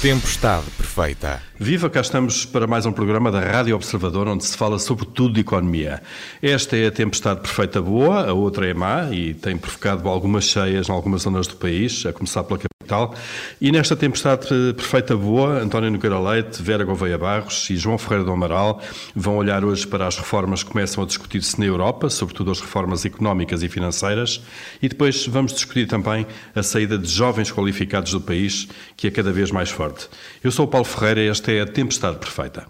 Tempestade Perfeita. Viva, cá estamos para mais um programa da Rádio Observador, onde se fala sobre tudo de economia. Esta é a tempestade perfeita boa, a outra é má e tem provocado algumas cheias em algumas zonas do país, a começar pela capital. E nesta tempestade perfeita boa, António Nogueira Leite, Vera Gouveia Barros e João Ferreira do Amaral vão olhar hoje para as reformas que começam a discutir-se na Europa, sobretudo as reformas económicas e financeiras, e depois vamos discutir também a saída de jovens qualificados do país, que é cada vez mais forte. Eu sou o Paulo Ferreira e esta é a tempestade perfeita.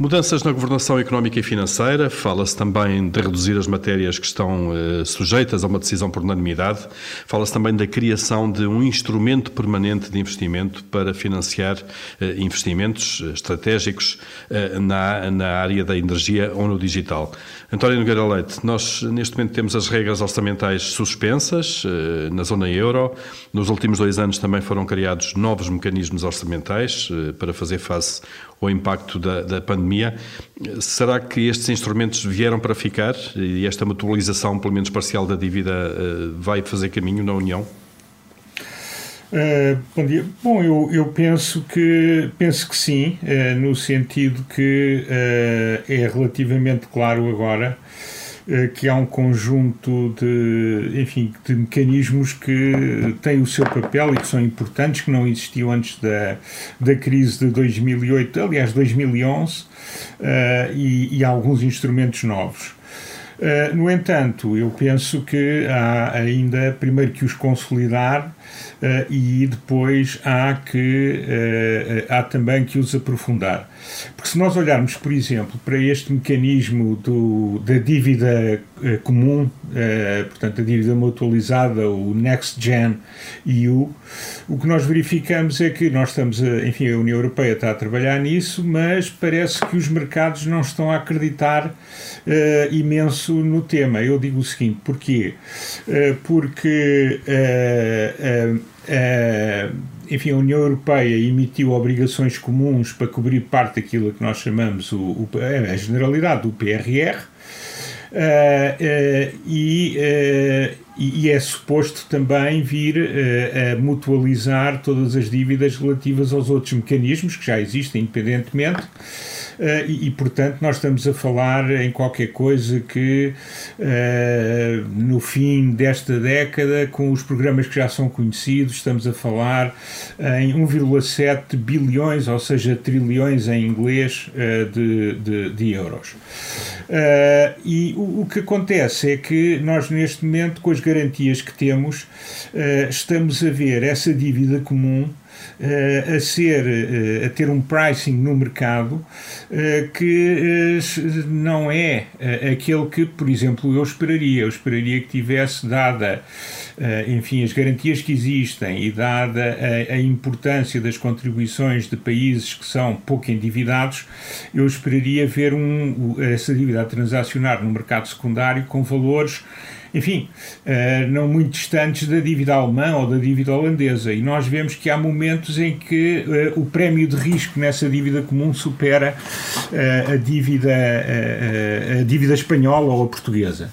Mudanças na governação económica e financeira, fala-se também de reduzir as matérias que estão eh, sujeitas a uma decisão por unanimidade, fala-se também da criação de um instrumento permanente de investimento para financiar eh, investimentos eh, estratégicos na, na área da energia ou no digital. António Nogueira Leite, nós neste momento temos as regras orçamentais suspensas na zona euro, nos últimos dois anos também foram criados novos mecanismos orçamentais para fazer face ao impacto da, da pandemia. Será que estes instrumentos vieram para ficar e esta mutualização, pelo menos parcial, da dívida eh, vai fazer caminho na União? Uh, bom dia. Bom, eu, eu penso que penso que sim, uh, no sentido que uh, é relativamente claro agora que há um conjunto de, enfim, de mecanismos que têm o seu papel e que são importantes, que não existiam antes da, da crise de 2008, aliás, 2011, uh, e, e alguns instrumentos novos. Uh, no entanto, eu penso que há ainda, primeiro, que os consolidar uh, e depois há, que, há também que os aprofundar. Porque se nós olharmos, por exemplo, para este mecanismo do, da dívida uh, comum, portanto, a dívida mutualizada, o Next Gen EU, o que nós verificamos é que nós estamos, a, enfim, a União Europeia está a trabalhar nisso, mas parece que os mercados não estão a acreditar imenso no tema. Eu digo o seguinte, porquê? porque Uh, enfim, a União Europeia emitiu obrigações comuns para cobrir parte daquilo que nós chamamos o, o a generalidade do PRR, uh, uh, e, e, é suposto também vir a mutualizar todas as dívidas relativas aos outros mecanismos que já existem independentemente. Uh, e, e, portanto, nós estamos a falar em qualquer coisa que uh, no fim desta década, com os programas que já são conhecidos, estamos a falar em 1,7 bilhões, ou seja, trilhões em inglês, uh, de, de, de, euros. e o, o, que acontece é que nós, neste momento, com as garantias que temos, estamos a ver essa dívida comum uh, a ser, uh, a ter um pricing no mercado que não é aquele que, por exemplo, eu esperaria. Eu esperaria que tivesse dada, enfim, as garantias que existem e dada a, a, importância das contribuições de países que são pouco endividados, eu esperaria ver um, essa dívida a transacionar no mercado secundário com valores enfim, uh, não muito distantes da dívida alemã ou da dívida holandesa. E nós vemos que há momentos em que uh, o prémio de risco nessa dívida comum supera uh, a, dívida, a dívida espanhola ou a portuguesa.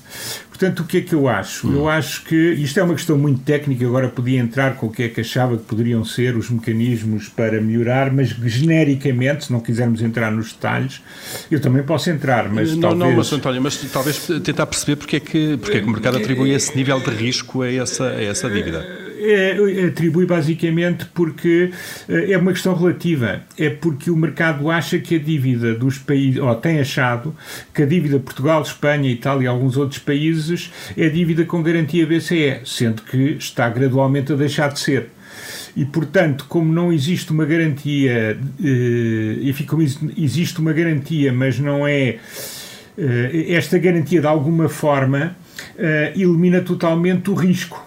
Portanto, o que é que eu acho? Eu hum. acho que isto é uma questão muito técnica, agora podia entrar com o que é que achava que poderiam ser os mecanismos para melhorar, mas genericamente, se não quisermos entrar nos detalhes, eu também posso entrar, mas não, talvez... Não, mas António, mas talvez tentar perceber porque é que, porque é que o mercado atribui esse nível de risco a essa, a essa dívida é, atribui basicamente porque eh, é uma questão relativa. É porque o mercado acha que a dívida dos países, ou tem achado, que a dívida de Portugal, Espanha, Itália e alguns outros países é dívida com garantia BCE, sendo que está gradualmente a deixar de ser. E, portanto, como não existe uma garantia, eh, enfim, como existe uma garantia, mas não é. Eh, esta garantia, de alguma forma, elimina totalmente o risco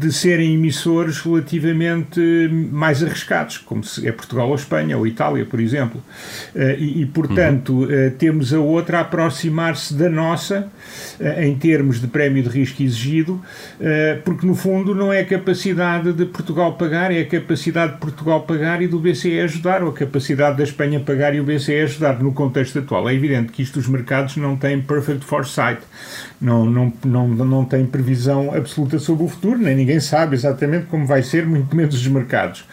de serem emissores relativamente mais arriscados, como é Portugal ou Espanha ou Itália, por exemplo. Uh, e, e, portanto, uhum. temos a outra a aproximar-se da nossa em termos de prémio de risco exigido, porque no fundo não é a capacidade de Portugal pagar, é a capacidade de Portugal pagar e do BCE ajudar, ou a capacidade da Espanha pagar e o BCE ajudar no contexto atual. É evidente que isto os mercados não têm perfect foresight não, não, não, não tem previsão absoluta sobre o futuro, nem ninguém sabe exatamente como vai ser, muito menos os mercados.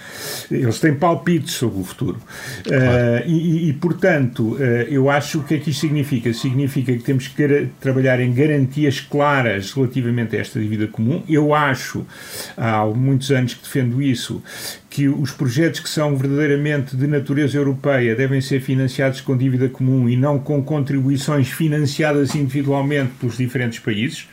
Eles têm palpites sobre o futuro. Claro. Uh, e, e, portanto, uh, eu acho o que é que isto significa? Significa que temos que trabalhar em garantias claras relativamente a esta dívida comum. Eu acho, há muitos anos que defendo isso, que os projetos que são verdadeiramente de natureza europeia devem ser financiados com dívida comum e não com contribuições financiadas individualmente pelos diferentes países,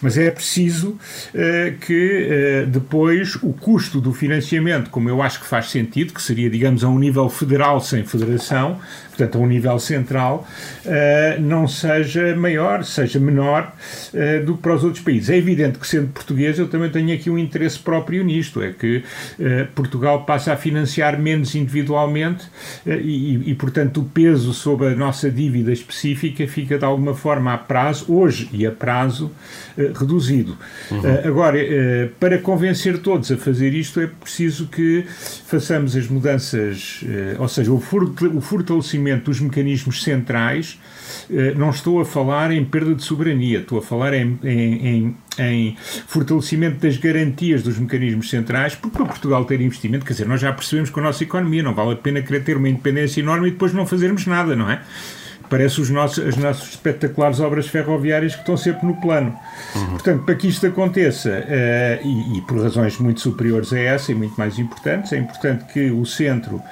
mas é preciso uh, que uh, depois o custo do financiamento, como eu acho que faz sentido, que seria, digamos, a um nível federal sem federação, portanto, a um nível central, uh, não seja maior, seja menor uh, do que para os outros países. É evidente que, sendo português, eu também tenho aqui um interesse próprio nisto, é que uh, Portugal passa a financiar menos individualmente e, e, portanto, o peso sobre a nossa dívida específica fica, de alguma forma, a prazo, hoje e a prazo, reduzido. Uhum. agora, para convencer todos a fazer isto, é preciso que façamos as mudanças, ou seja, o fortalecimento fortalecimento dos mecanismos centrais, eh, não estou a falar em perda de soberania, estou a falar em, em, em, em, fortalecimento das garantias dos mecanismos centrais, porque para Portugal ter investimento, quer dizer, nós já percebemos com a nossa economia, não vale a pena querer ter uma independência enorme e depois não fazermos nada, não é? Parece os nossos, as nossas espetaculares obras ferroviárias que estão sempre no plano. Uhum. Portanto, para que isto aconteça, uh, e, e, por razões muito superiores a essa e muito mais importantes, é importante que o centro uh,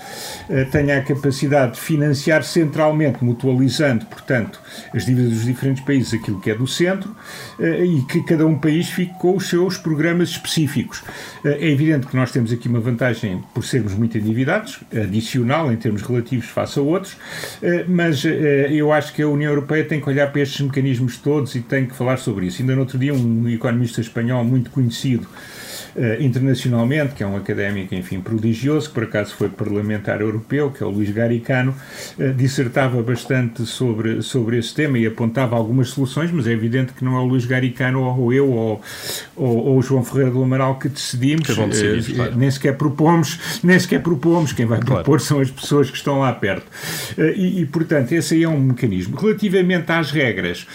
tenha a capacidade de financiar centralmente, mutualizando, portanto, as dívidas dos diferentes países, aquilo que é do centro, uh, e que cada um país fique com os seus programas específicos. é evidente que nós temos aqui uma vantagem por sermos muito endividados, adicional em termos relativos face a outros, mas eu acho que a União Europeia tem que olhar para estes mecanismos todos e tem que falar sobre isso. Ainda no outro dia, um economista espanhol muito conhecido uh, internacionalmente, que é um académico, enfim, prodigioso, que por acaso foi parlamentar europeu, que é o Luís Garicano, uh, dissertava bastante sobre, sobre esse tema e apontava algumas soluções, mas é evidente que não é o Luís Garicano ou eu ou, ou, ou o João Ferreira do Amaral que decidimos, que decidir, uh, claro. nem sequer propomos, nem sequer propomos, quem vai propor claro. são as pessoas que estão lá perto. E, e, portanto, esse aí é um mecanismo. Relativamente às regras,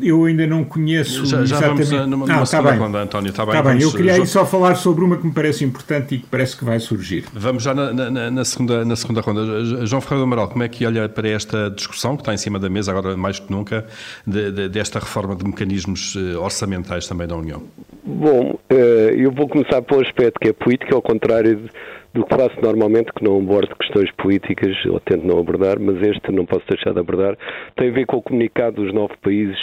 eu ainda não conheço já, já exatamente... vamos numa, numa ah, tá bem. Ronda, António, está bem. Tá bem. Eu queria e só falar sobre uma que me parece importante e que parece que vai surgir. Vamos já na, na, na segunda, na segunda ronda. João Ferreira do Amaral, como é que olha para esta discussão que está em cima da mesa, agora mais que nunca, de, de, desta reforma de mecanismos eh, orçamentais também da União? Bom, eh, eu vou começar pelo aspecto que é político, ao contrário do que faço normalmente, que não abordo questões políticas, ou tento não abordar, mas este não posso deixar de abordar, tem a ver com o comunicado dos nove países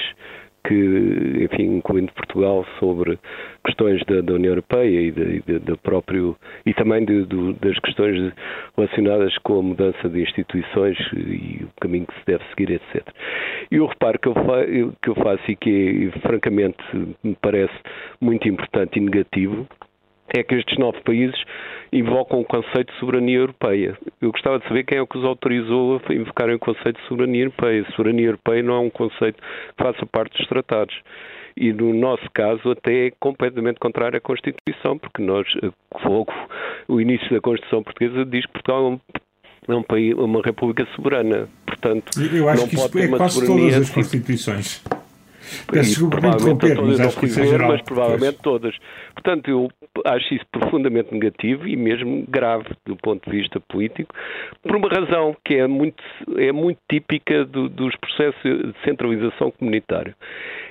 que, enfim, incluindo Portugal, sobre questões da, da União Europeia e, de, de, de próprio e também de, das questões relacionadas com a mudança de instituições e o caminho que se deve seguir, etc. E o reparo que eu, fa, que eu faço e que, francamente, me parece muito importante e negativo é que estes nove países invocam o conceito de soberania europeia. Eu gostava de saber quem é que os autorizou a invocarem o conceito de soberania europeia. Soberania europeia não é um conceito que faça parte dos tratados. E no nosso caso até é completamente contrário à Constituição, porque nós, logo o início da Constituição portuguesa diz que Portugal é um é um país, uma república soberana. Portanto, eu acho não que pode isso é quase todas as constituições. Peço desculpa por interromper, mas acho que isso é geral. Mas provavelmente pois. todas. Portanto, eu acho isso profundamente negativo e mesmo grave do ponto de vista político, por uma razão que é muito, é muito típica do, dos processos de centralização comunitária.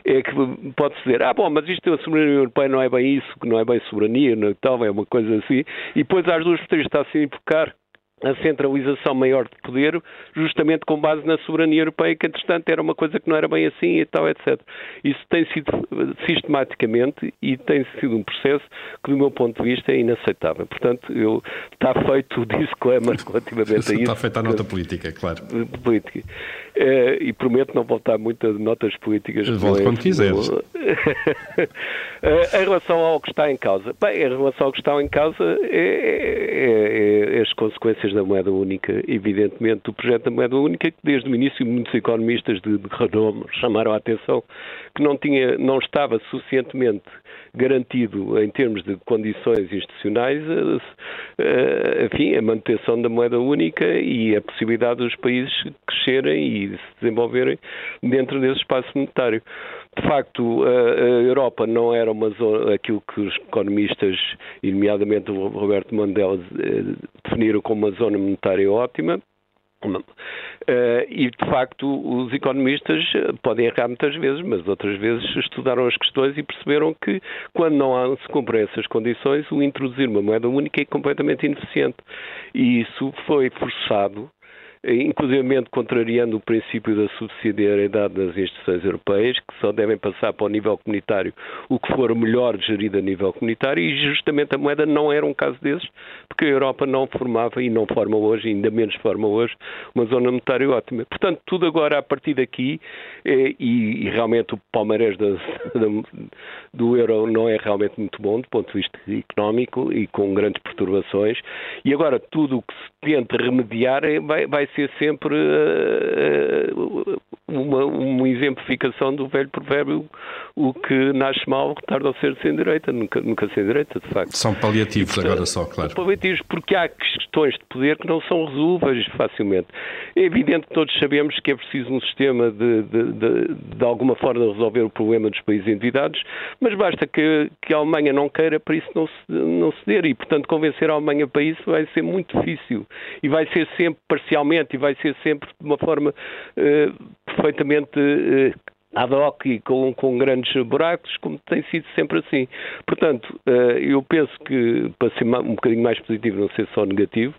É que pode-se dizer, ah, bom, mas isto a soberania europeia não é bem isso, não é bem soberania, não, é tal, é uma coisa assim, e depois às duas por três está-se a invocar a centralização maior de poder, justamente com base na soberania europeia, que entretanto era uma coisa que não era bem assim e tal, etc. Isso tem sido sistematicamente e tem sido um processo que, do meu ponto de vista, é inaceitável. Portanto, eu, está feito o disclaimer relativamente a isso. Está feita a nota política, claro. Política. Uh, e prometo não voltar muito a notas políticas. Volto quando quiseres. uh, em relação ao que está em causa, bem, em relação ao que está em causa é, é, é, as consequências da moeda única, evidentemente, do projeto da moeda única, que desde o início muitos economistas de, de renome chamaram a atenção que não, tinha, não estava suficientemente garantido em termos de condições institucionais, enfim, a manutenção da moeda única e a possibilidade dos países crescerem e se desenvolverem dentro desse espaço monetário. De facto, a Europa não era uma zona, aquilo que os economistas, nomeadamente o Roberto Mandela, eh, definiram como uma zona monetária ótima, e, de facto, os economistas eh, podem errar muitas vezes, mas outras vezes estudaram as questões e perceberam que, quando não se cumprem essas condições, o introduzir uma moeda única é completamente ineficiente. E isso foi forçado inclusive contrariando o princípio da subsidiariedade das instituições europeias, que só devem passar para o nível comunitário o que for melhor gerido a nível comunitário, e justamente a moeda não era um caso desses, porque a Europa não formava e não forma hoje, ainda menos forma hoje, uma zona monetária ótima. Portanto, tudo agora a partir daqui, é, e, e, realmente o palmarés da, da, do euro não é realmente muito bom do ponto de vista económico e com grandes perturbações, e agora tudo o que se tenta remediar é, vai, vai ser sempre uh, uma, uma exemplificação do velho provérbio o que nasce mal tarda a ser sem direita, nunca, nunca sem direita, de facto. São paliativos portanto, agora só, claro. Paliativos porque há questões de poder que não são resolvíveis facilmente. É evidente que todos sabemos que é preciso um sistema de, de, de, de alguma forma resolver o problema dos países endividados, mas basta que, que a Alemanha não queira para isso não, se, não ceder e, portanto, convencer a Alemanha para isso vai ser muito difícil e vai ser sempre parcialmente e vai ser sempre de uma forma uh, perfeitamente uh, ad hoc e com, com grandes buracos, como tem sido sempre assim. Portanto, uh, eu penso que, para ser um bocadinho mais positivo, não ser só negativo,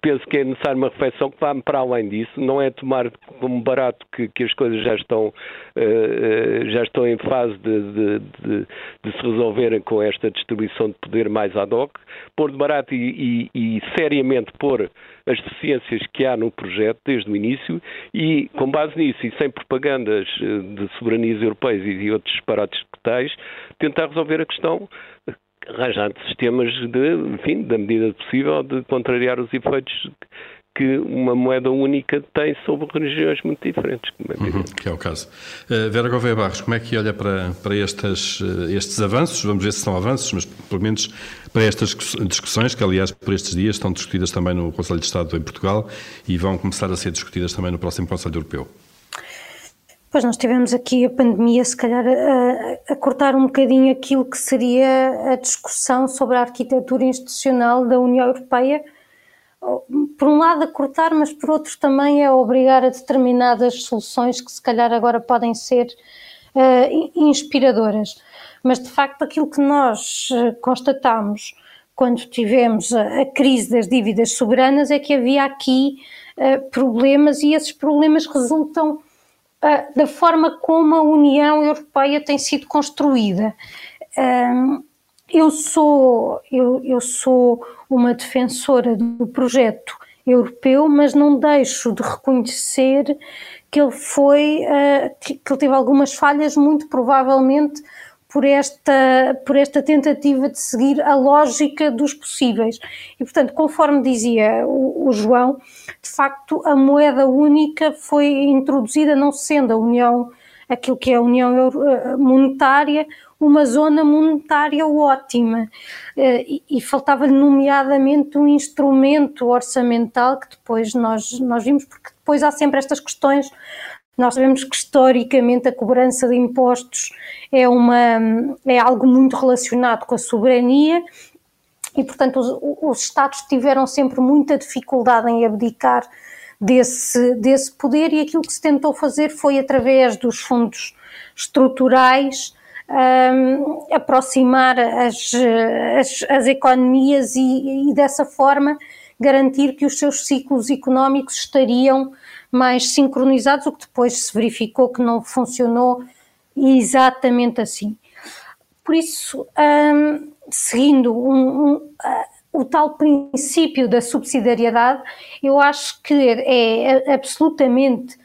penso que é necessária uma reflexão que vá para além disso, não é tomar como barato que, que as coisas já estão, uh, já estão em fase de, de, de, de, se resolverem com esta distribuição de poder mais ad hoc, pôr de barato e, e, e seriamente pôr as deficiências que há no projeto desde o início e, com base nisso e sem propagandas de soberanias europeias e de outros disparates que tais, tentar resolver a questão arranjar sistemas de, enfim, da medida possível de contrariar os efeitos que uma moeda única tem sobre religiões muito diferentes. É uhum, que é o caso. Uh, Vera Gouveia Barros, como é que olha para, para estes, uh, estes avanços? Vamos ver se são avanços, mas pelo menos para estas discussões, que aliás por estes dias estão discutidas também no Conselho de Estado em Portugal e vão começar a ser discutidas também no próximo Conselho Europeu. Pois nós tivemos aqui a pandemia, se calhar, a, a, cortar um bocadinho aquilo que seria a discussão sobre a arquitetura institucional da União Europeia. Por um lado, a cortar, mas por outro também a obrigar a determinadas soluções que, se calhar, agora podem ser uh, inspiradoras. Mas, de facto, aquilo que nós eh, constatamos quando tivemos a, a crise das dívidas soberanas é que havia aqui uh, problemas e esses problemas resultam da forma como a União Europeia tem sido construída. eu sou, eu, eu sou uma defensora do projeto europeu, mas não deixo de reconhecer que ele foi, que ele teve algumas falhas, muito provavelmente por esta, por esta tentativa de seguir a lógica dos possíveis. E, portanto, conforme dizia o, o João, de facto, a moeda única foi introduzida não sendo a União, aquilo que é a União eh, Monetária, uma zona monetária ótima. Eh, e, e faltava-lhe, nomeadamente, um instrumento orçamental que depois nós, nós vimos, porque depois há sempre estas questões nós sabemos que historicamente a cobrança de impostos é, uma, é algo muito relacionado com a soberania e, portanto, os, os Estados tiveram sempre muita dificuldade em abdicar desse, desse poder e aquilo que se tentou fazer foi, através dos fundos estruturais, um, aproximar as, as, as economias e, e, dessa forma, garantir que os seus ciclos económicos estariam mais sincronizados, o que depois se verificou que não funcionou exatamente assim. Por isso, um, seguindo um, um, o tal princípio da subsidiariedade, eu acho que é absolutamente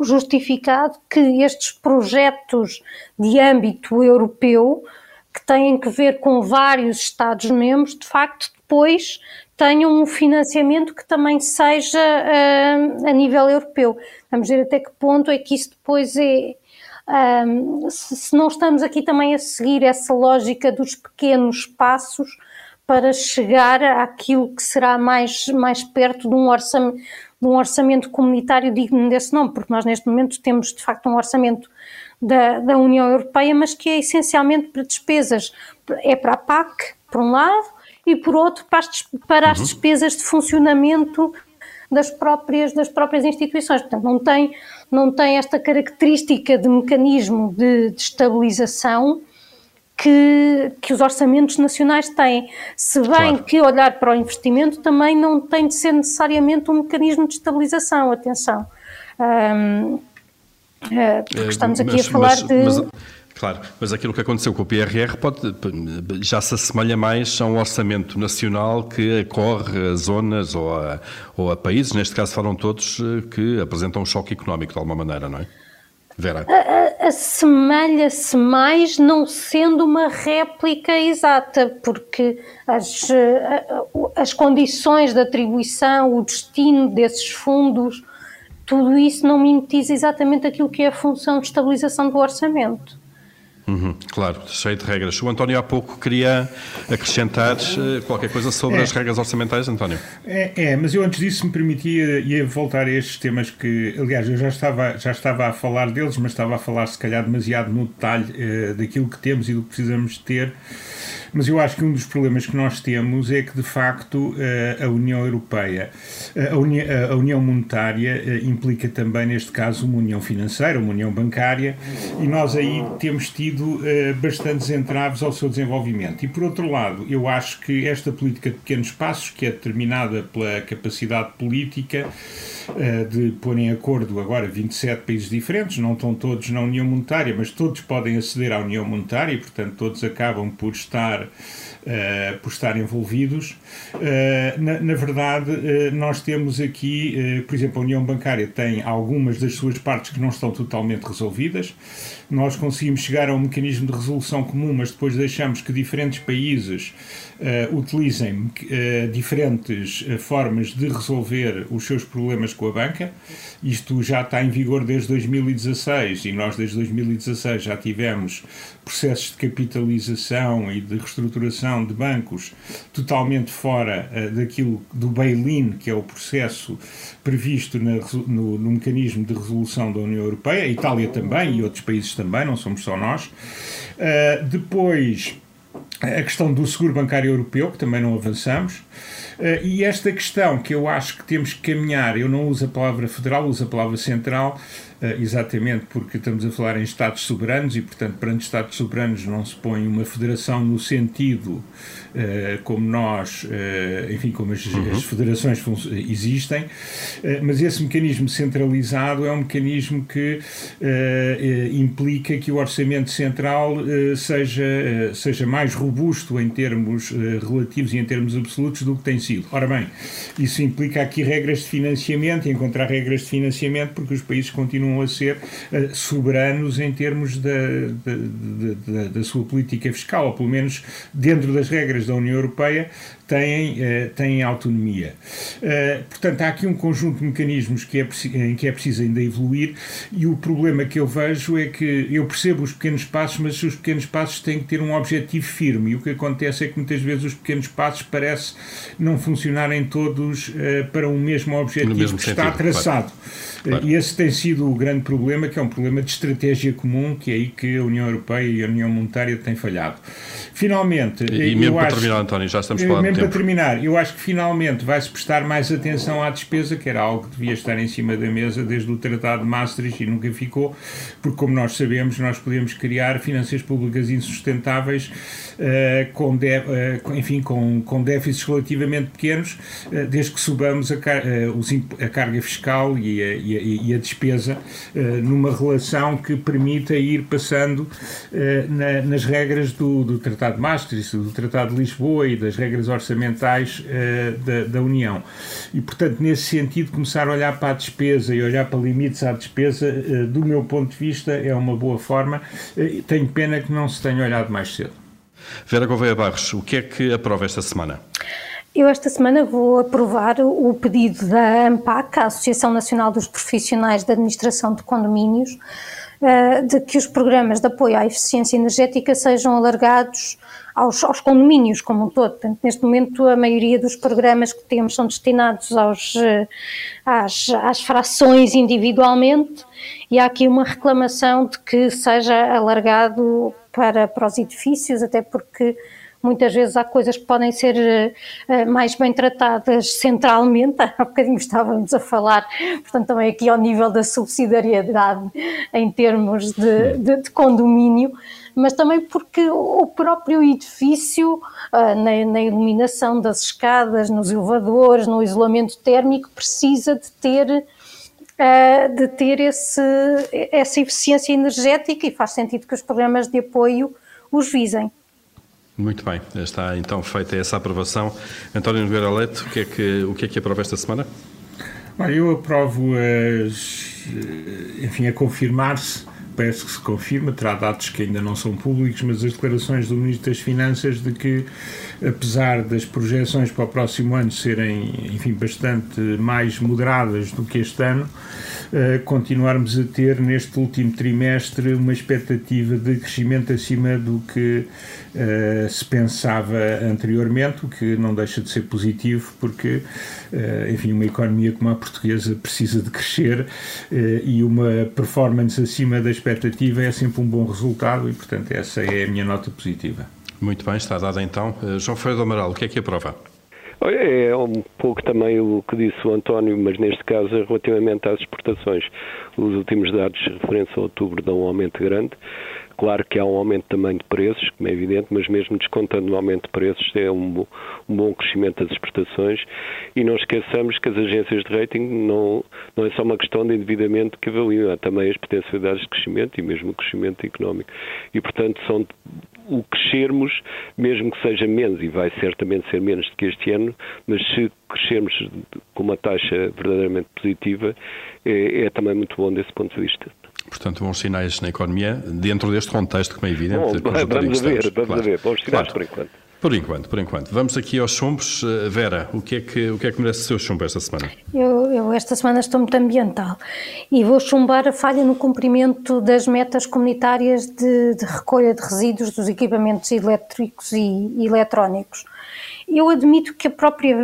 justificado que estes projetos de âmbito europeu, que têm que ver com vários Estados-membros, de facto, depois tenham um financiamento que também seja uh, a nível europeu. Vamos ver até que ponto é que isso depois é. Um, se, se não estamos aqui também a seguir essa lógica dos pequenos passos para chegar àquilo que será mais, mais perto de um orçamento, de um orçamento comunitário digno desse nome, porque nós neste momento temos de facto um orçamento da, da União Europeia, mas que é essencialmente para despesas. É para a PAC, por um lado, e por outro para as, para as uhum. despesas de funcionamento das próprias, das próprias instituições. Portanto, não tem, não tem esta característica de mecanismo de, de estabilização que, que os orçamentos nacionais têm. Se bem claro. que olhar para o investimento também não tem de ser necessariamente um mecanismo de estabilização, atenção. Um, eh, porque estamos aqui mas, a falar mas, de. Mas, claro, mas aquilo que aconteceu com o PRR pode, já se assemelha mais a um orçamento nacional que acorre a zonas ou a, ou a países, neste caso foram todos, que apresentam um choque económico de alguma maneira, não é? Vera? Assemelha-se mais não sendo uma réplica exata, porque as, as condições de atribuição, o destino desses fundos, tudo isso não mimetiza exatamente aquilo que é a função de estabilização do orçamento. Uhum, claro, cheio de regras. O António há pouco queria acrescentar uh, qualquer coisa sobre é. as regras orçamentais, António. É, é, mas eu antes disso me permitia ia voltar a estes temas que, aliás, eu já estava, já estava a falar deles, mas estava a falar se calhar demasiado no detalhe uh, daquilo que temos e do que precisamos ter mas eu acho que um dos problemas que nós temos é que, de facto, eh, a União Europeia, eh, a União, a União Monetária eh, implica também, neste caso, uma União Financeira, uma União Bancária, e nós aí temos tido bastantes entraves ao seu desenvolvimento. E, por outro lado, eu acho que esta política de pequenos passos, que é determinada pela capacidade política, de pôr em acordo agora 27 países diferentes, não estão todos na União Monetária, mas todos podem aceder à União Monetária e, portanto, todos acabam por estar uh, por estar envolvidos. Uh, na, na, verdade, nós temos aqui, por exemplo, a União Bancária tem algumas das suas partes que não estão totalmente resolvidas. Nós conseguimos chegar a um mecanismo de resolução comum, mas depois deixamos que diferentes países utilizem diferentes formas de resolver os seus problemas com a banca. Isto já está em vigor desde 2016 e nós, desde 2016, já tivemos processos de capitalização e de reestruturação de bancos totalmente fora uh, daquilo do bail-in, que é o processo previsto na, no, no, mecanismo de resolução da União Europeia, a Itália também e outros países também, não somos só nós. Uh, depois, a questão do seguro bancário europeu, que também não avançamos. Uh, e esta questão que eu acho que temos que caminhar, eu não uso a palavra federal, uso a palavra central, uh, exatamente porque estamos a falar em Estados soberanos e, portanto, perante Estados soberanos não se põe uma federação no sentido uh, como nós, enfim, como as, uhum. as federações existem, mas esse mecanismo centralizado é um mecanismo que implica que o orçamento central seja, seja mais robusto em termos relativos e em termos absolutos do que tem sido. Ora bem, isso implica aqui regras de financiamento, encontrar regras de financiamento, porque os países continuam a ser uh, soberanos em termos da, da, da, da, sua política fiscal, ou pelo menos dentro das regras da União Europeia, têm, uh, têm autonomia. Uh, portanto, há aqui um conjunto de mecanismos que é, em que é preciso ainda evoluir, e o problema que eu vejo é que eu percebo os pequenos passos, mas os pequenos passos têm que ter um objetivo firme, e o que acontece é que muitas vezes os pequenos passos parece não funcionarem todos uh, para um mesmo objetivo mesmo que sentido, está traçado. Claro. Claro. E esse tem sido o grande problema, que é um problema de estratégia comum, que é aí que a União Europeia e a União Monetária têm falhado. Finalmente. E, e mesmo para acho, terminar, António, já estamos falando Para terminar, eu acho que finalmente vai-se prestar mais atenção à despesa, que era algo que devia estar em cima da mesa desde o Tratado de Maastricht e nunca ficou, porque, como nós sabemos, nós podemos criar finanças públicas insustentáveis uh, com, de, uh, enfim, com, com déficits relativamente pequenos, desde que subamos a, a carga fiscal e a, e a, e a despesa numa relação que permita ir passando na, nas regras do, do Tratado de Maastricht, do Tratado de Lisboa e das regras orçamentais da, da União. E, portanto, nesse sentido, começar a olhar para a despesa e olhar para limites à despesa, do meu ponto de vista, é uma boa forma. Tenho pena que não se tenha olhado mais cedo. Vera Gouveia Barros, o que é que aprova esta semana? Eu esta semana vou aprovar o pedido da ANPAC, a Associação Nacional dos Profissionais da Administração de Condomínios, de que os programas de apoio à eficiência energética sejam alargados aos, aos condomínios como um todo. Portanto, neste momento, a maioria dos programas que temos são destinados aos, eh, às, às frações individualmente e há aqui uma reclamação de que seja alargado para, para os edifícios, até porque muitas vezes há coisas que podem ser uh, mais bem tratadas centralmente, há bocadinho estávamos a falar, portanto também aqui ao nível da subsidiariedade em termos de, de, de condomínio, mas também porque o próprio edifício, uh, na, na, iluminação das escadas, nos elevadores, no isolamento térmico, precisa de ter de ter esse, essa eficiência energética e faz sentido que os programas de apoio os visem. Muito bem, está então feita essa aprovação. António Nogueira Leite, o que é que, o que, é que aprova esta semana? eu aprovo as, enfim, a confirmar-se parece que se confirma, terá dados que ainda não são públicos, mas as declarações do Ministro das Finanças de que, apesar das projeções para o próximo ano serem, enfim, bastante mais moderadas do que este ano, uh, continuarmos a ter neste último trimestre uma expectativa de crescimento acima do que uh, se pensava anteriormente, o que não deixa de ser positivo, porque, enfim, uma economia como a portuguesa precisa de crescer e uma performance acima das expectativa é sempre um bom resultado e, portanto, essa é a minha nota positiva. Muito bem, está dada então. Eh, João Ferreira do Amaral, o que é que aprova? É um pouco também o que disse o António, mas neste caso relativamente às exportações. Os últimos dados referentes a outubro dão um aumento grande. Claro que há um aumento também de preços, como é evidente, mas mesmo descontando o aumento de preços, é um, um bom crescimento das exportações. E não esqueçamos que as agências de rating não, não é só uma questão de endividamento que avaliam, há também as potencialidades de crescimento e mesmo o crescimento económico. E, portanto, são o crescermos, mesmo que seja menos, e vai certamente ser menos do que este ano, mas se crescermos com uma taxa verdadeiramente positiva, é, é também muito bom desse ponto de vista. Portanto, bons sinais na economia, dentro deste contexto, como é evidente. Bom, vamos a ver, vamos claro. a ver, bons sinais claro. por enquanto. Por enquanto, por enquanto. Vamos aqui aos chumbos. Eh, Vera, o que é que, o que, é que merece o seu chumbo esta semana? Eu, eu, esta semana estou muito ambiental e vou chumbar a falha no cumprimento das metas comunitárias de, de recolha de resíduos dos equipamentos elétricos e, e eletrónicos. Eu admito que a própria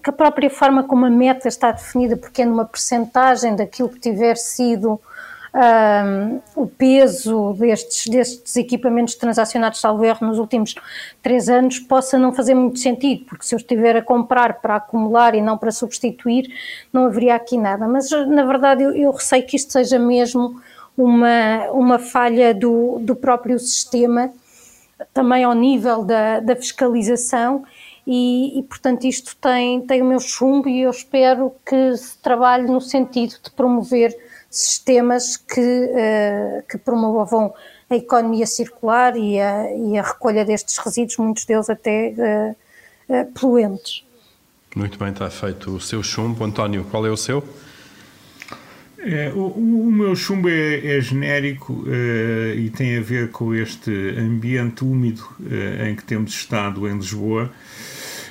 que a própria forma como a meta está definida, porque é numa percentagem daquilo que tiver sido um, o peso destes, destes equipamentos transacionados, salvo erro, nos últimos três anos, possa não fazer muito sentido, porque se eu estiver a comprar para acumular e não para substituir, não haveria aqui nada. Mas, na verdade, eu, eu receio que isto seja mesmo uma, uma falha do, do próprio sistema, também ao nível da, da fiscalização. E, e, portanto isto tem, tem o meu chumbo e eu espero que se trabalhe no sentido de promover sistemas que, uh, que promovam a economia circular e a, e a, recolha destes resíduos, muitos deles até uh, uh, poluentes. Muito bem, está feito o seu chumbo. António, qual é o seu? É, o, o, meu chumbo é, é genérico uh, e tem a ver com este ambiente úmido em que temos estado em Lisboa.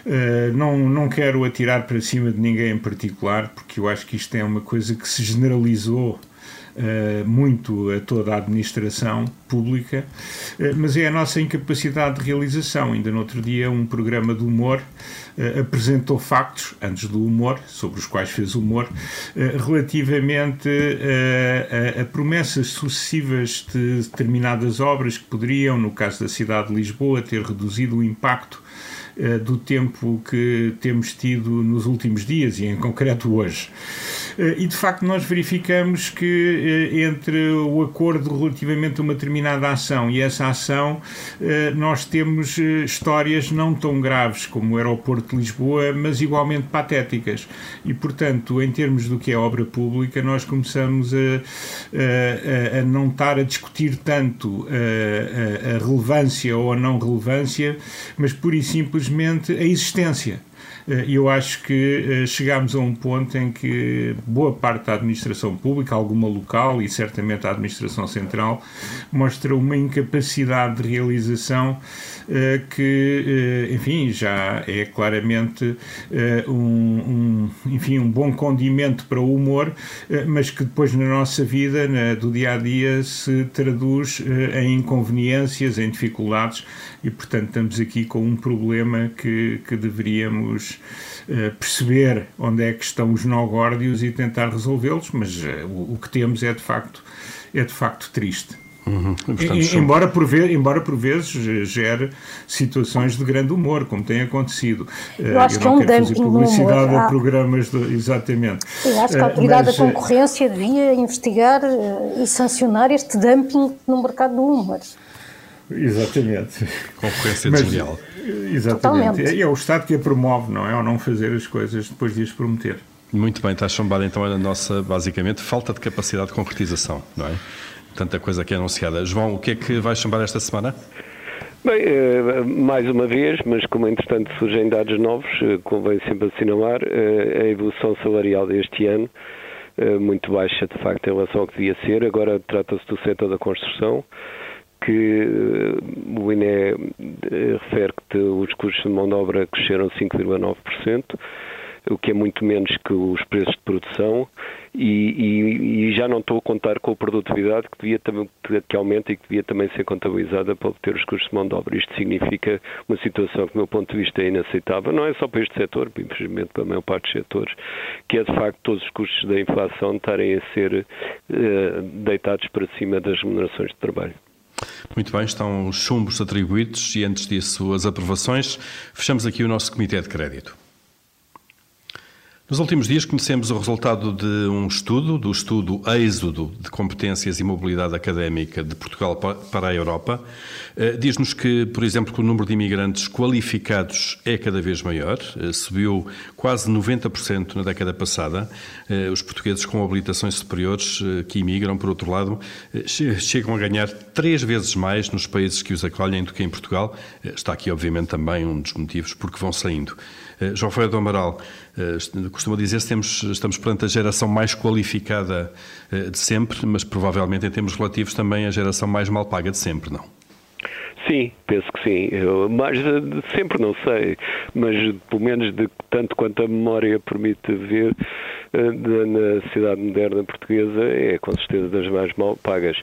Uh, não, não quero atirar para cima de ninguém em particular, porque eu acho que isto é uma coisa que se generalizou Uh, muito a toda a administração pública, uh, mas é a nossa incapacidade de realização. Ainda no outro dia, um programa de humor uh, apresentou factos, antes do humor, sobre os quais fez humor, relativamente a, a, promessas sucessivas de determinadas obras que poderiam, no caso da cidade de Lisboa, ter reduzido o impacto do tempo que temos tido nos últimos dias e em concreto hoje. E de facto nós verificamos que entre o acordo relativamente a uma determinada ação e essa ação, nós temos histórias não tão graves como o aeroporto de Lisboa, mas igualmente patéticas. E, portanto, em termos do que é obra pública, nós começamos a, a, a não estar a discutir tanto a, a relevância ou a não relevância, mas pura e simplesmente a existência. Eh, eu acho que eh, chegámos a um ponto em que boa parte da administração pública, alguma local e certamente a administração central, mostra uma incapacidade de realização eh, que, enfim, já é claramente um, um, enfim, um bom condimento para o humor, mas que depois na nossa vida, na, do dia a dia, se traduz em inconveniências, em dificuldades e, portanto, estamos aqui com um problema que, que deveríamos uh, perceber onde é que estão os nó-górdios e tentar resolvê-los, mas uh, o, o, que temos é de facto, é de facto triste. Uhum. Portanto, embora, por ve embora por vezes gere situações de grande humor, como tem acontecido. Eu acho Eu que é um quero fazer publicidade a programas, de, exatamente. Eu acho que a Autoridade Mas, da Concorrência devia investigar e sancionar este dumping no mercado do humor. Exatamente. Concorrência desleal. Exatamente. Totalmente. É, é o Estado que a promove, não é? Ou não fazer as coisas depois de as prometer. Muito bem, está chumbada então a nossa, basicamente, falta de capacidade de concretização, não é? Tanta coisa que é anunciada. João, o que é que vai chumbar esta semana? Bem, eh, mais uma vez, mas como entretanto surgem dados novos, eh, convém sempre assinalar eh, a evolução salarial deste ano, muito baixa de facto em relação ao que devia ser. Agora trata-se do setor da construção que eh, o INE eh, refere que os custos de mão de obra cresceram 5,9%, o que é muito menos que os preços de produção, e, e, e, já não estou a contar com a produtividade que, devia também, que aumenta e que devia também ser contabilizada para obter os custos de mão de obra. Isto significa uma situação que, do meu ponto de vista, é inaceitável, não é só para este setor, infelizmente para a maior parte dos setores, que é de facto todos os custos da inflação estarem a ser uh, deitados para cima das remunerações de trabalho. Muito bem, estão os chumbos atribuídos e antes disso as aprovações. Fechamos aqui o nosso Comitê de Crédito. Nos últimos dias conhecemos o resultado de um estudo, do estudo Êxodo de Competências e Mobilidade Académica de Portugal para a Europa. Eh, diz-nos que, por exemplo, que o número de imigrantes qualificados é cada vez maior, eh, subiu quase 90% na década passada. Eh, os portugueses com habilitações superiores que imigram, por outro lado, chegam a ganhar três vezes mais nos países que os acolhem do que em Portugal. Está aqui, obviamente, também um dos motivos porque vão saindo. João Ferreira do Amaral, costuma dizer que estamos perante a geração mais qualificada de sempre, mas provavelmente em termos relativos também a geração mais mal paga de sempre, não? Sim, penso que sim. Eu, mas sempre não sei, mas pelo menos de tanto quanto a memória permite ver eh, na cidade moderna portuguesa é com certeza das mais mal pagas.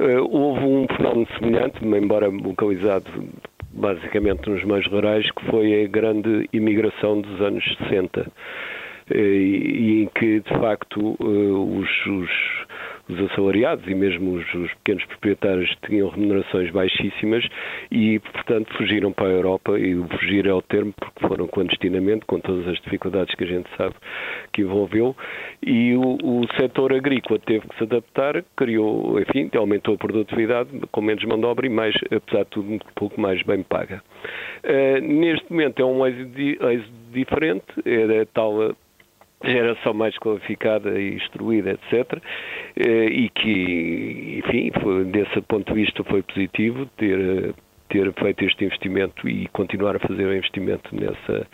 Eh, houve um fenómeno semelhante, embora localizado basicamente nos meios rurais, que foi a grande imigração dos anos 60 eh, e em que de facto os, os os assalariados e mesmo os, os, pequenos proprietários tinham remunerações baixíssimas e, portanto, fugiram para a Europa e fugir é o termo porque foram clandestinamente, com todas as dificuldades que a gente sabe que envolveu, e o, o setor agrícola teve que se adaptar, criou, enfim, aumentou a produtividade com menos mão de obra e mais, apesar de tudo, um pouco mais bem paga. Uh, neste momento é um êxito diferente, é tal geração mais qualificada e instruída, etc. Eh, e que, enfim, foi, desse ponto de vista foi positivo ter, ter feito este investimento e continuar a fazer o investimento nessa,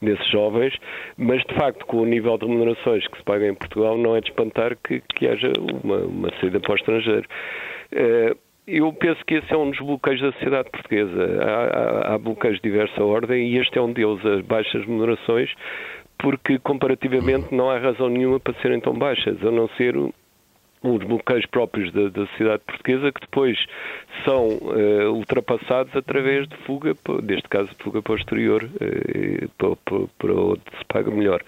nesses jovens, mas de facto com o nível de remunerações que se paga em Portugal não é de espantar que, que haja uma, uma saída para o estrangeiro. Eh, eu penso que esse é um dos bloqueios da sociedade portuguesa. Há, há, há bloqueios de diversa ordem e este é um deles, as baixas remunerações porque comparativamente não há razão nenhuma para serem tão baixas, a não ser os bloqueios próprios da, da sociedade portuguesa que depois são uh, ultrapassados através de fuga, neste caso de fuga para o exterior, uh, para onde se paga melhor.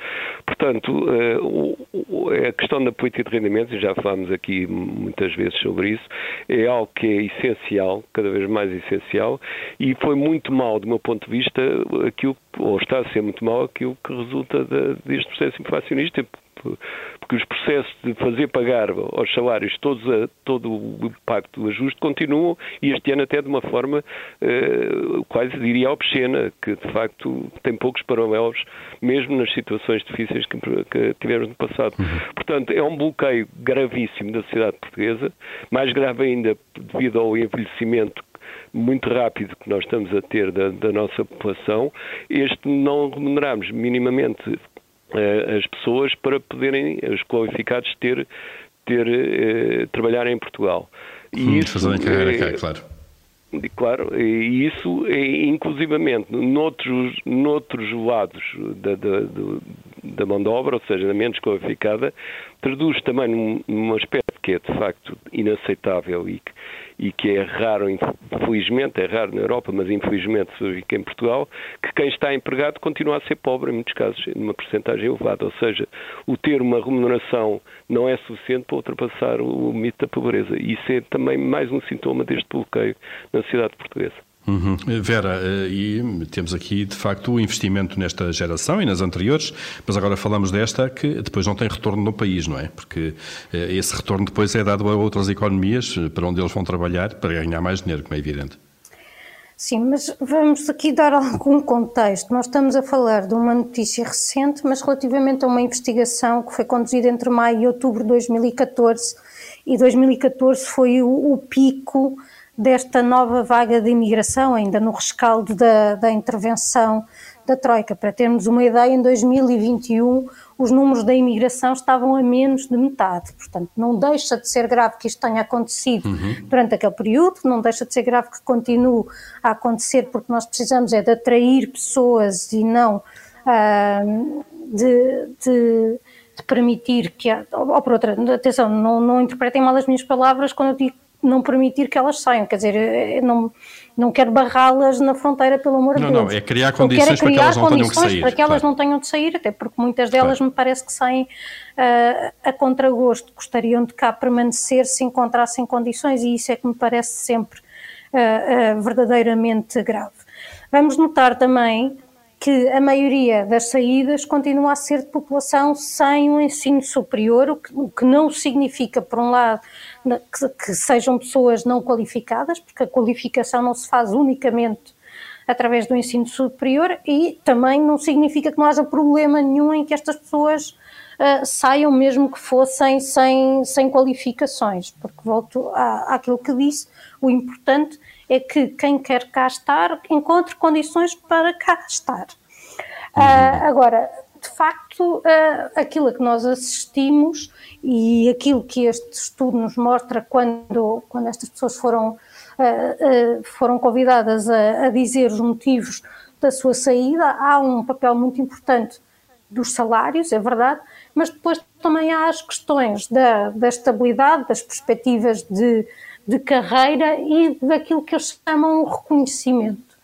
Portanto, uh, a questão da política de rendimentos, e já falámos aqui muitas vezes sobre isso, é algo que é essencial, cada vez mais essencial, e foi muito mal, do meu ponto de vista, aquilo, ou está a ser muito mal, aquilo que resulta de, deste processo inflacionista, porque os processos de fazer pagar aos salários todos a, todo o impacto do ajuste continuam e este ano até de uma forma uh, quase diria obscena, que de facto tem poucos paralelos, mesmo nas situações difíceis que, que tivemos no passado. Uhum. Portanto, é um bloqueio gravíssimo da sociedade portuguesa, mais grave ainda devido ao envelhecimento muito rápido que nós estamos a ter da, da nossa população, este não remunerarmos minimamente as pessoas para poderem, os qualificados, ter, ter uh, trabalhar em Portugal. E hum, isso, fazerem carreira cá, claro. Claro, e isso, inclusivamente, noutros, noutros lados da, da, da mão de obra, ou seja, na menos qualificada, traduz também num, num aspecto que é de facto inaceitável e que, e que é raro, infelizmente, é raro na Europa, mas infelizmente fica em Portugal, que quem está empregado continua a ser pobre, em muitos casos, numa porcentagem elevada. Ou seja, o ter uma remuneração não é suficiente para ultrapassar o mito da pobreza. E isso é também mais um sintoma deste bloqueio na sociedade portuguesa. Uhum. Vera, eh, e temos aqui de facto o investimento nesta geração e nas anteriores, mas agora falamos desta que depois não tem retorno no país, não é? Porque eh, esse retorno depois é dado a outras economias eh, para onde eles vão trabalhar para ganhar mais dinheiro, como é evidente. Sim, mas vamos aqui dar algum contexto. Nós estamos a falar de uma notícia recente, mas relativamente a uma investigação que foi conduzida entre maio e outubro de 2014, e 2014 foi o, o pico desta nova vaga de imigração, ainda no rescaldo da, da intervenção da Troika. Para termos uma ideia, em 2021 os números da imigração estavam a menos de metade. Portanto, não deixa de ser grave que isto tenha acontecido uhum. durante aquele período, não deixa de ser grave que continue a acontecer, porque nós precisamos é de atrair pessoas e não uh, de, de, de, permitir que. Ou por outra, atenção, não, não interpretem mal as minhas palavras quando eu digo não permitir que elas saiam, quer dizer, não, não quero barrá-las na fronteira, pelo amor de Deus. Não, não, é criar condições é criar para que elas não tenham que sair. Para que elas claro. não tenham de sair, até porque muitas delas claro. me parece que saem uh, a contragosto, gostariam de cá permanecer se encontrassem condições e isso é que me parece sempre uh, uh, verdadeiramente grave. Vamos notar também que a maioria das saídas continua a ser de população sem um ensino superior, o que, o que não significa, por um lado, que, que, sejam pessoas não qualificadas, porque a qualificação não se faz unicamente através do ensino superior e também não significa que não haja problema nenhum em que estas pessoas uh, saiam mesmo que fossem sem, sem qualificações, porque volto à, àquilo que disse, o importante é que quem quer cá estar encontre condições para cá estar. Uh, agora, de facto, uh, aquilo a que nós assistimos e aquilo que este estudo nos mostra quando, quando estas pessoas foram, uh, foram convidadas a, a dizer os motivos da sua saída, há um papel muito importante dos salários, é verdade, mas depois também há as questões da, da estabilidade, das perspectivas de, de carreira e daquilo que eles chamam o reconhecimento.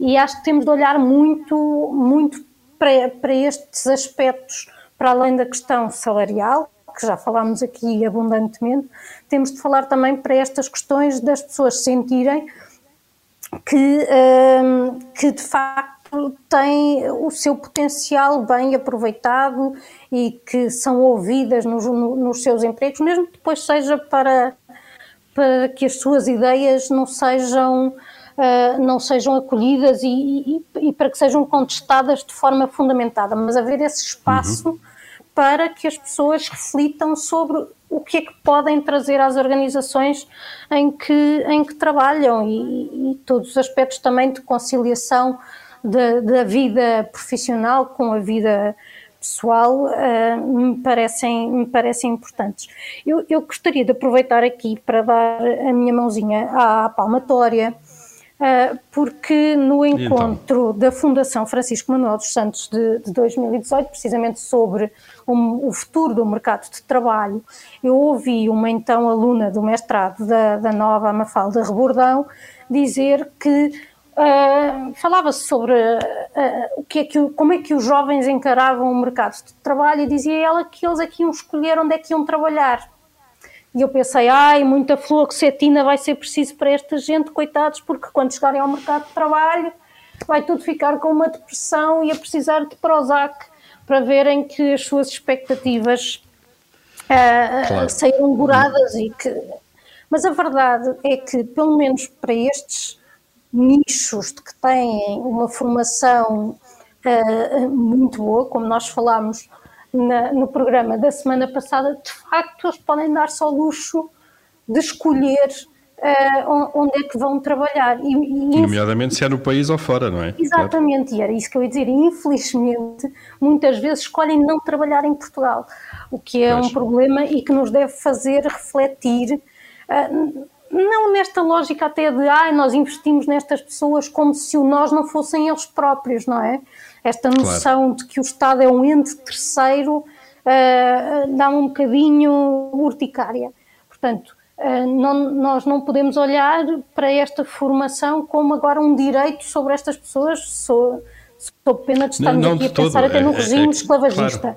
E acho que temos de olhar muito, muito para, para estes aspectos, para além da questão salarial, que já falámos aqui abundantemente, temos de falar também para estas questões das pessoas sentirem que, hum, que de facto têm o seu potencial bem aproveitado e que são ouvidas nos, nos seus empregos, mesmo que depois seja para para que as suas ideias não sejam, uh, não sejam acolhidas e, e, e, para que sejam contestadas de forma fundamentada, mas haver esse espaço uhum. para que as pessoas reflitam sobre o que é que podem trazer às organizações em que, em que trabalham e, e todos os aspectos também de conciliação da, da vida profissional com a vida pessoal uh, me, parecem, me parecem importantes. Eu, eu, gostaria de aproveitar aqui para dar a minha mãozinha à, à palmatória, uh, porque no então? encontro então? da Fundação Francisco Manuel dos Santos de, de 2018, precisamente sobre o, o, futuro do mercado de trabalho, eu ouvi uma então aluna do mestrado da, da Nova Mafalda Rebordão dizer que Uh, falava-se sobre uh, o que é que, como é que os jovens encaravam o mercado de trabalho e dizia ela que eles aqui iam escolher onde é que iam trabalhar. E eu pensei, ai, muita fluoxetina vai ser preciso para esta gente, coitados, porque quando chegarem ao mercado de trabalho vai tudo ficar com uma depressão e a precisar de Prozac para verem que as suas expectativas uh, claro. saíram douradas e que. Mas a verdade é que, pelo menos para estes nichos de que têm uma formação uh, muito boa, como nós falámos na, no programa da semana passada, de facto eles podem dar-se ao luxo de escolher uh, onde é que vão trabalhar. E, e, Nomeadamente se é no país ou fora, não é? Exatamente, claro. e era isso que eu ia dizer. infelizmente, muitas vezes escolhem não trabalhar em Portugal, o que é pois. um problema e que nos deve fazer refletir. Uh, não nesta lógica até de ah, nós investimos nestas pessoas como se o nós não fossem eles próprios, não é? Esta noção claro. de que o Estado é um ente terceiro uh, dá um bocadinho urticária. Portanto, uh, não, nós não podemos olhar para esta formação como agora um direito sobre estas pessoas, sob, pena de estarmos não, não aqui a pensar até no é, regime é, é, esclavagista. Claro.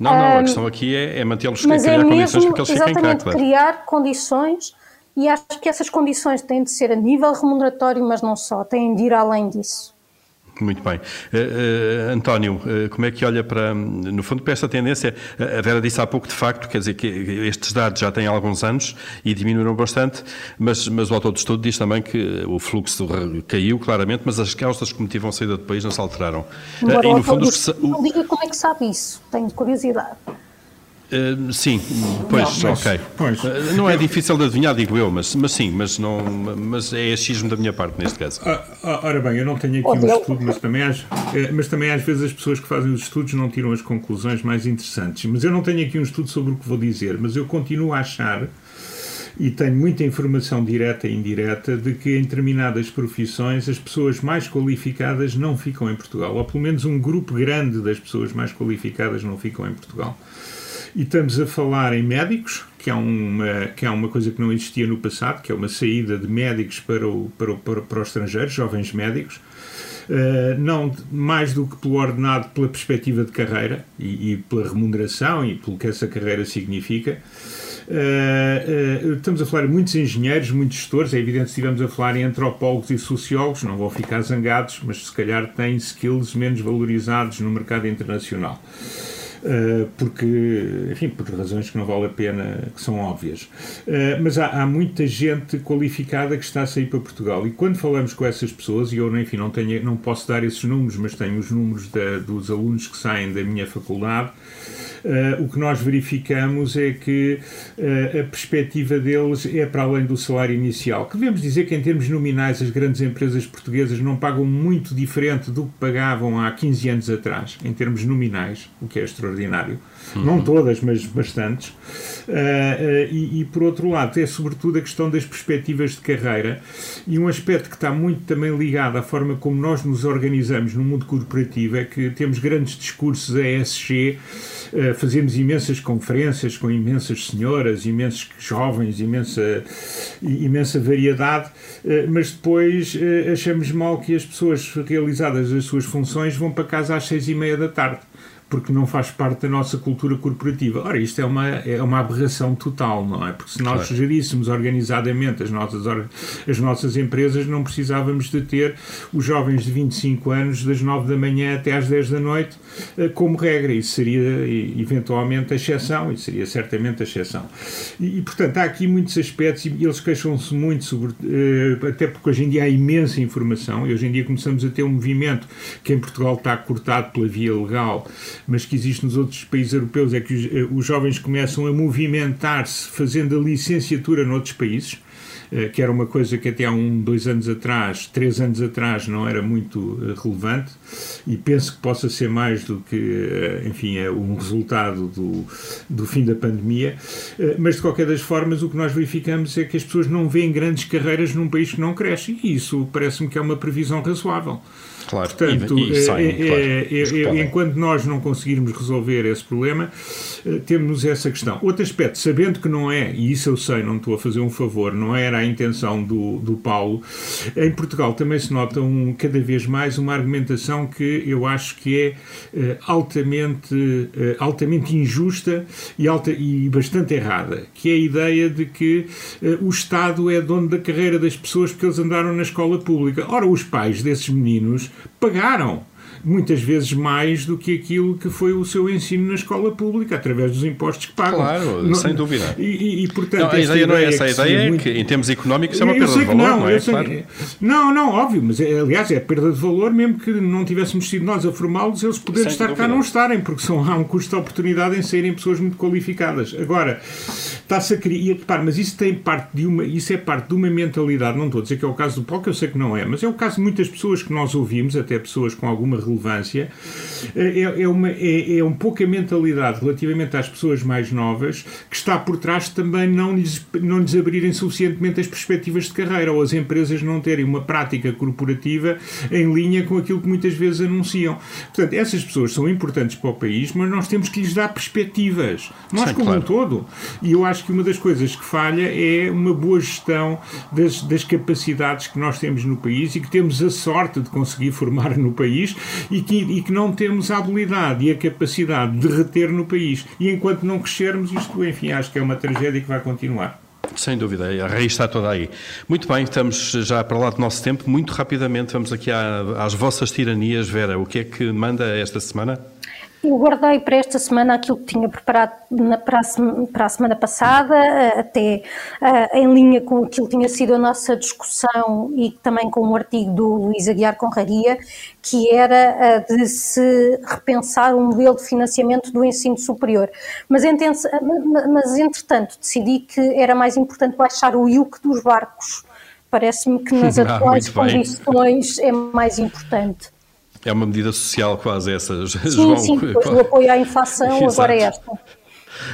Não, não, a questão aqui é, é mantê-los, criar é condições para que eles fiquem cá. Claro. criar condições e acho que essas condições têm de ser a nível remuneratório, mas não só, têm de ir além disso. Muito bem. Uh, uh, António, uh, como é que olha para, no fundo, para esta tendência? A Vera disse há pouco, de facto, quer dizer que estes dados já têm alguns anos e diminuíram bastante, mas, mas o autor do estudo diz também que o fluxo caiu claramente, mas as causas que motivam a saída do país não se alteraram. E, no fundo, os... não diga como é que sabe isso, tenho curiosidade. Uh, sim, pois, não, mas, ok. Pois. Uh, não é difícil de adivinhar, digo eu, mas, mas sim, mas, não, mas é achismo da minha parte neste caso. Ah, ah, ora bem, eu não tenho aqui um estudo, mas também, às, eh, mas também às vezes as pessoas que fazem os estudos não tiram as conclusões mais interessantes. Mas eu não tenho aqui um estudo sobre o que vou dizer, mas eu continuo a achar e tenho muita informação direta e indireta de que em determinadas profissões as pessoas mais qualificadas não ficam em Portugal, ou pelo menos um grupo grande das pessoas mais qualificadas não ficam em Portugal. E estamos a falar em médicos, que é uma, que é uma coisa que não existia no passado, que é uma saída de médicos para, o, para, o, para, para os estrangeiros, jovens médicos. Uh, não mais do que pelo ordenado, pela perspectiva de carreira e, e, pela remuneração e pelo que essa carreira significa. Uh, uh, estamos a falar de muitos engenheiros, muitos gestores. É evidente que estivemos a falar em antropólogos e sociólogos, não vão ficar zangados, mas se calhar têm skills menos valorizados no mercado internacional. Eh, porque, enfim, por razões que não vale a pena, que são óbvias. Eh, mas há, há, muita gente qualificada que está a sair para Portugal e quando falamos com essas pessoas, e eu, enfim, não, tenho, não posso dar esses números, mas tenho os números da, dos alunos que saem da minha faculdade, o que nós verificamos é que uh, a perspectiva deles é para além do salário inicial. Que devemos dizer que, em termos nominais, as grandes empresas portuguesas não pagam muito diferente do que pagavam há 15 anos atrás, em termos nominais, o que é extraordinário. Uhum. Não todas, mas bastantes. Uh, e, e, por outro lado, é sobretudo a questão das perspectivas de carreira e um aspecto que está muito também ligado à forma como nós nos organizamos no mundo corporativo é que temos grandes discursos ESG eh, fazemos imensas conferências com imensas senhoras, imensos jovens, imensa, imensa variedade, uh, mas depois uh, achamos mal que as pessoas realizadas as suas funções vão para casa às seis e meia da tarde porque não faz parte da nossa cultura corporativa. Ora, isto é uma, é uma aberração total, não é? Porque se nós claro. geríssemos organizadamente as nossas, as nossas empresas, não precisávamos de ter os jovens de 25 anos das 9 da manhã até às 10 da noite eh, como regra. Isso seria eventualmente a exceção, e seria certamente a exceção. E, e, portanto, há aqui muitos aspectos e eles queixam-se muito sobre, eh, até porque hoje em dia há imensa informação e hoje em dia começamos a ter um movimento que em Portugal está cortado pela via legal mas que existe nos outros países europeus, é que os, eh, os jovens começam a movimentar-se fazendo a licenciatura noutros países eh, que era uma coisa que até há um, dois anos atrás, três anos atrás, não era muito eh, relevante e penso que possa ser mais do que, enfim, é um resultado do, do fim da pandemia. Mas, de qualquer das formas, o que nós verificamos é que as pessoas não veem grandes carreiras num país que não cresce e isso parece-me que é uma previsão razoável. Claro, Portanto, e, e saem, é, claro, é, é, enquanto nós não conseguirmos resolver esse problema, eh, temos essa questão. Outro aspecto, sabendo que não é, e isso eu sei, não estou a fazer um favor, não era a intenção do, do Paulo, em Portugal também se nota um, cada vez mais uma argumentação que eu acho que é altamente, altamente injusta e, alta, e bastante errada, que é a ideia de que o Estado é dono da carreira das pessoas porque eles andaram na escola pública. Ora, os pais desses meninos pagaram muitas vezes mais do que aquilo que foi o seu ensino na escola pública, através dos impostos que pagam. Claro, não, sem dúvida. E, e, portanto, não, a ideia não é essa, a ideia é muito... que em termos económicos é uma perda de valor, não, não é? Sei, claro. Não, não, óbvio, mas é, aliás é perda de valor, mesmo que não tivéssemos sido nós a formá-los, eles poderem estar dúvida. cá não estarem, porque são, há um custo de oportunidade em serem pessoas muito qualificadas. Agora, está-se a criar, mas isso tem parte de uma, isso é parte de uma mentalidade, não estou a dizer que é o caso do que eu sei que não é, mas é o caso de muitas pessoas que nós ouvimos, até pessoas com alguma relevância, é, é, uma, é, é um pouco a mentalidade relativamente às pessoas mais novas que está por trás também não lhes, não lhes abrirem suficientemente as perspectivas de carreira ou as empresas não terem uma prática corporativa em linha com aquilo que muitas vezes anunciam. Portanto, essas pessoas são importantes para o país, mas nós temos que lhes dar perspectivas. Nós, Sim, como claro. um todo. E eu acho que uma das coisas que falha é uma boa gestão das, das capacidades que nós temos no país e que temos a sorte de conseguir formar no país e que, e que não temos a habilidade e a capacidade de reter no país. E enquanto não crescermos, isto, enfim, acho que é uma tragédia que vai continuar. Sem dúvida, a raiz está toda aí. Muito bem, estamos já para lá do nosso tempo. Muito rapidamente, vamos aqui às vossas tiranias. Vera, o que é que manda esta semana? Eu guardei para esta semana aquilo que tinha preparado na, para, a, para, a, semana passada, eh, até uh, em linha com aquilo que tinha sido a nossa discussão e também com o artigo do Luís Aguiar Conraria, que era uh, de se repensar um modelo de financiamento do ensino superior. Mas, mas, entretanto, decidi que era mais importante baixar o IUC dos barcos. Parece-me que nas ah, atuais condições é mais importante. É uma medida social quase essa, sim, João. Sim, depois do apoio à inflação, agora é esta.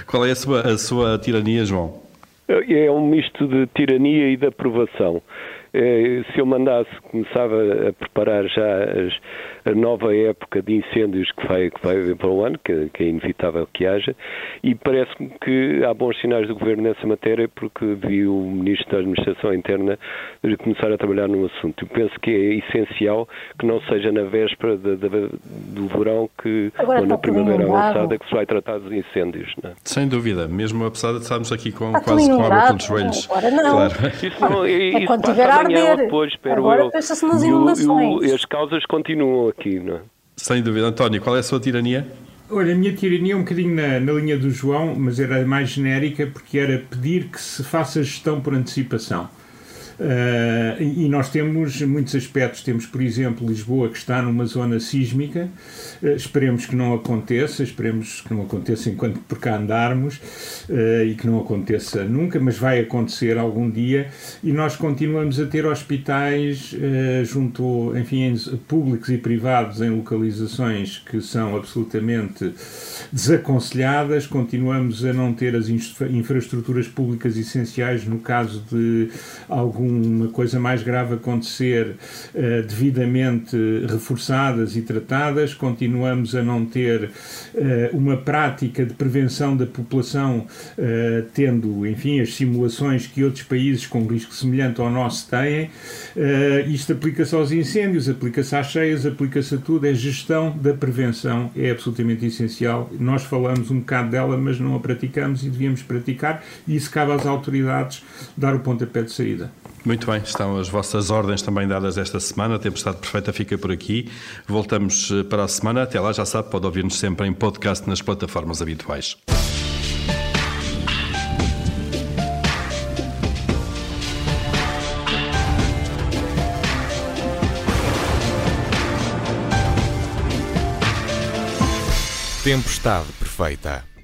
Qual é a sua, a sua tirania, João? É um misto de tirania e de aprovação. É, se eu mandasse, começava a preparar já as, a nova época de incêndios que vai, que vai haver para o ano, que, que é inevitável que haja, e parece-me que há bons sinais do Governo nessa matéria, porque vi o Ministro da Administração Interna começar a trabalhar no assunto. Eu penso que é essencial que não seja na véspera de, de, do verão que, Agora ou na primavera avançada que se vai tratar dos incêndios. Não é? Sem dúvida, mesmo apesar de estarmos aqui com, quase com água pelos joelhos. Agora não. Claro. Isso não, é, quando tiver a arder. Depois, espero Agora eu. pensa-se nas inundações. E, e, as causas continuam aqui, não é? Sem dúvida. António, qual é a sua tirania? Olha, a minha tirania é um bocadinho na, na linha do João, mas era mais genérica, porque era pedir que se faça gestão por antecipação. Uh, e nós temos muitos aspectos. Temos, por exemplo, Lisboa, que está numa zona sísmica. Uh, esperemos que não aconteça, esperemos que não aconteça enquanto por cá andarmos uh, e que não aconteça nunca, mas vai acontecer algum dia. E nós continuamos a ter hospitais junto, enfim, públicos e privados em localizações que são absolutamente desaconselhadas. Continuamos a não ter as infraestruturas públicas essenciais no caso de algum uma coisa mais grave acontecer uh, devidamente reforçadas e tratadas, continuamos a não ter uh, uma prática de prevenção da população, uh, tendo, enfim, as simulações que outros países com risco semelhante ao nosso têm. isto aplica-se aos incêndios, aplica-se às cheias, aplica-se a tudo. É gestão da prevenção, é absolutamente essencial. Nós falamos um bocado dela, mas não a praticamos e devíamos praticar, e isso cabe às autoridades dar o pontapé de saída. Muito bem, estão as vossas ordens também dadas esta semana. A Tempestade Perfeita fica por aqui. Voltamos eh, para a semana. Até lá, já sabe, pode ouvir-nos sempre em podcast nas plataformas habituais. Tempestade Perfeita.